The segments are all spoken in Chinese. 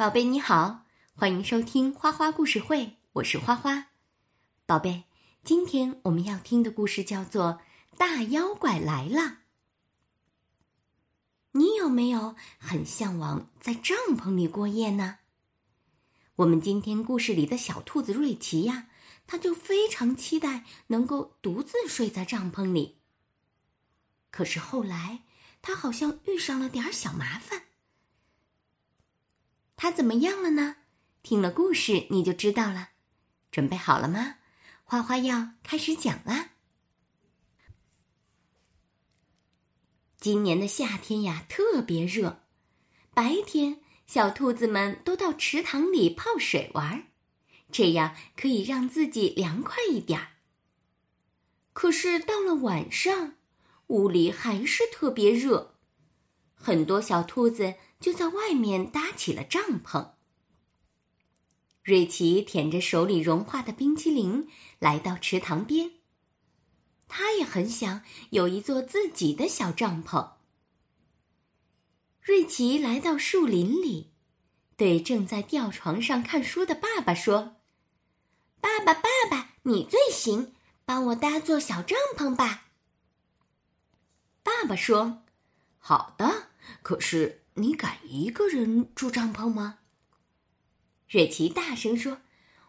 宝贝你好，欢迎收听花花故事会，我是花花。宝贝，今天我们要听的故事叫做《大妖怪来了》。你有没有很向往在帐篷里过夜呢？我们今天故事里的小兔子瑞奇呀，他就非常期待能够独自睡在帐篷里。可是后来，他好像遇上了点小麻烦。他怎么样了呢？听了故事你就知道了。准备好了吗？花花要开始讲啦。今年的夏天呀，特别热。白天，小兔子们都到池塘里泡水玩，这样可以让自己凉快一点儿。可是到了晚上，屋里还是特别热，很多小兔子。就在外面搭起了帐篷。瑞奇舔着手里融化的冰淇淋，来到池塘边。他也很想有一座自己的小帐篷。瑞奇来到树林里，对正在吊床上看书的爸爸说：“爸爸，爸爸，你最行，帮我搭座小帐篷吧。”爸爸说：“好的，可是。”你敢一个人住帐篷吗？瑞奇大声说：“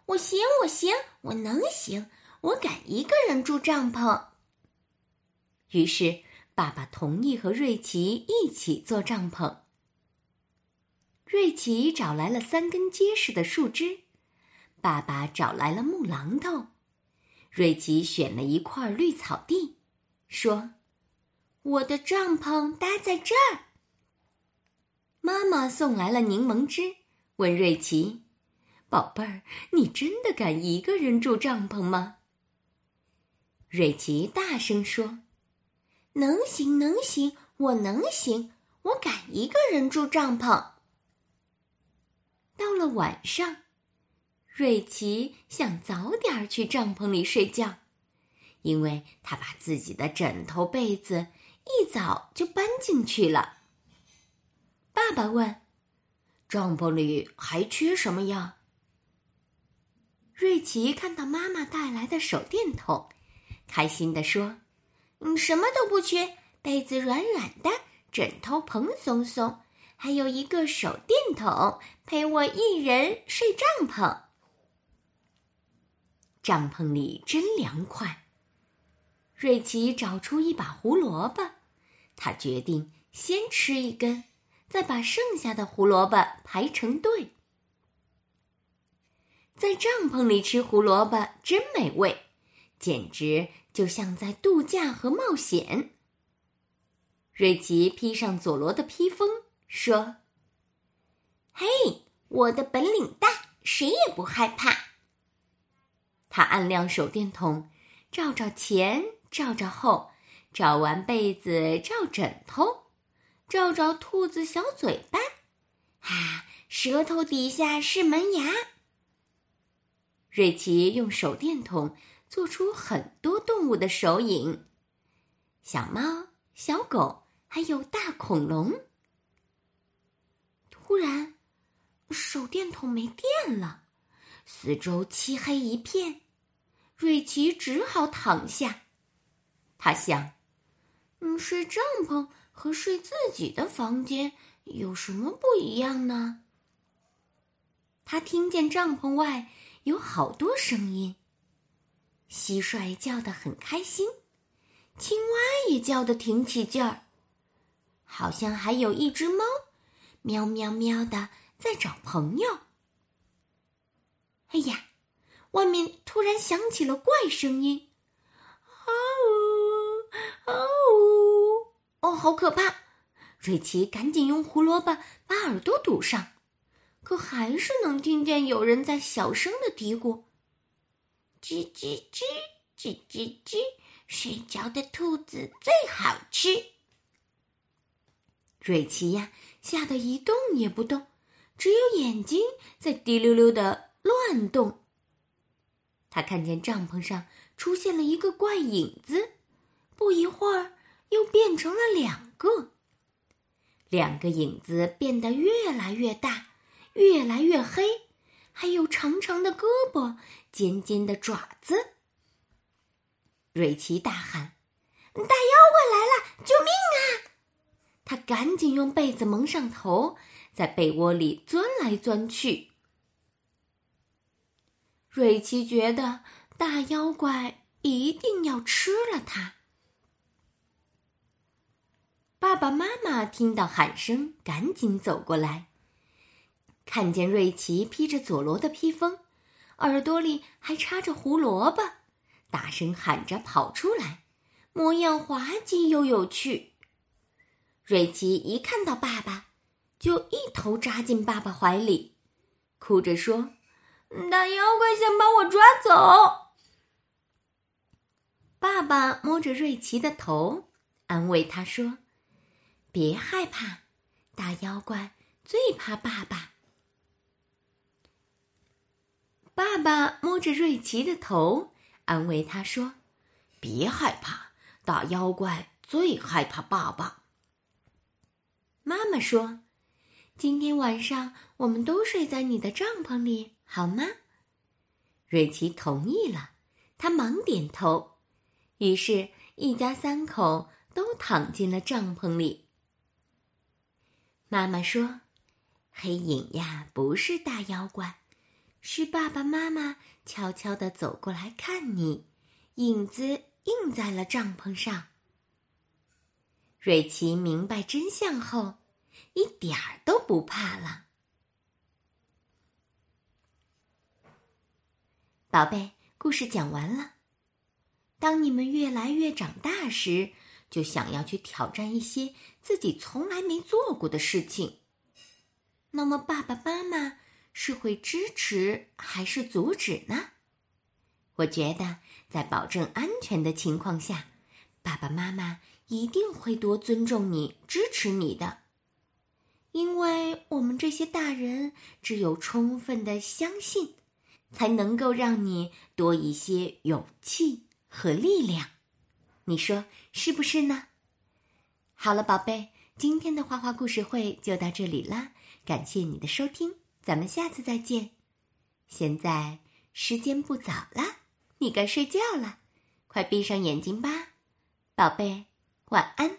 我行，我行，我能行，我敢一个人住帐篷。”于是，爸爸同意和瑞奇一起做帐篷。瑞奇找来了三根结实的树枝，爸爸找来了木榔头，瑞奇选了一块绿草地，说：“我的帐篷搭在这儿。”妈妈送来了柠檬汁，问瑞奇：“宝贝儿，你真的敢一个人住帐篷吗？”瑞奇大声说：“能行，能行，我能行，我敢一个人住帐篷。”到了晚上，瑞奇想早点去帐篷里睡觉，因为他把自己的枕头、被子一早就搬进去了。爸爸问：“帐篷里还缺什么呀？”瑞奇看到妈妈带来的手电筒，开心地说：“嗯，什么都不缺，被子软软的，枕头蓬松松，还有一个手电筒陪我一人睡帐篷。帐篷里真凉快。”瑞奇找出一把胡萝卜，他决定先吃一根。再把剩下的胡萝卜排成队，在帐篷里吃胡萝卜真美味，简直就像在度假和冒险。瑞奇披上佐罗的披风，说：“嘿，我的本领大，谁也不害怕。”他按亮手电筒，照照前，照照后，找完被子，照枕头。照照兔子小嘴巴，啊，舌头底下是门牙。瑞奇用手电筒做出很多动物的手影，小猫、小狗，还有大恐龙。突然，手电筒没电了，四周漆黑一片，瑞奇只好躺下。他想，嗯，睡帐篷。和睡自己的房间有什么不一样呢？他听见帐篷外有好多声音，蟋蟀叫得很开心，青蛙也叫得挺起劲儿，好像还有一只猫，喵喵喵的在找朋友。哎呀，外面突然响起了怪声音，啊呜啊呜！哦，好可怕！瑞奇赶紧用胡萝卜把耳朵堵上，可还是能听见有人在小声的嘀咕：“吱吱吱，吱吱吱，睡觉的兔子最好吃。”瑞奇呀，吓得一动也不动，只有眼睛在滴溜溜的乱动。他看见帐篷上出现了一个怪影子，不一会儿。又变成了两个，两个影子变得越来越大，越来越黑，还有长长的胳膊、尖尖的爪子。瑞奇大喊：“大妖怪来了！救命啊！”他赶紧用被子蒙上头，在被窝里钻来钻去。瑞奇觉得大妖怪一定要吃了他。爸爸妈妈听到喊声，赶紧走过来，看见瑞奇披着佐罗的披风，耳朵里还插着胡萝卜，大声喊着跑出来，模样滑稽又有趣。瑞奇一看到爸爸，就一头扎进爸爸怀里，哭着说。大妖怪想把我抓走。爸爸摸着瑞奇的头，安慰他说：“别害怕，大妖怪最怕爸爸。”爸爸摸着瑞奇的头，安慰他说：“别害怕，大妖怪最害怕爸爸。”妈妈说：“今天晚上我们都睡在你的帐篷里。”好吗？瑞奇同意了，他忙点头。于是，一家三口都躺进了帐篷里。妈妈说：“黑影呀，不是大妖怪，是爸爸妈妈悄悄的走过来看你，影子映在了帐篷上。”瑞奇明白真相后，一点儿都不怕了。宝贝，故事讲完了。当你们越来越长大时，就想要去挑战一些自己从来没做过的事情。那么，爸爸妈妈是会支持还是阻止呢？我觉得，在保证安全的情况下，爸爸妈妈一定会多尊重你、支持你的。因为我们这些大人只有充分的相信。才能够让你多一些勇气和力量，你说是不是呢？好了，宝贝，今天的花花故事会就到这里啦，感谢你的收听，咱们下次再见。现在时间不早了，你该睡觉了，快闭上眼睛吧，宝贝，晚安。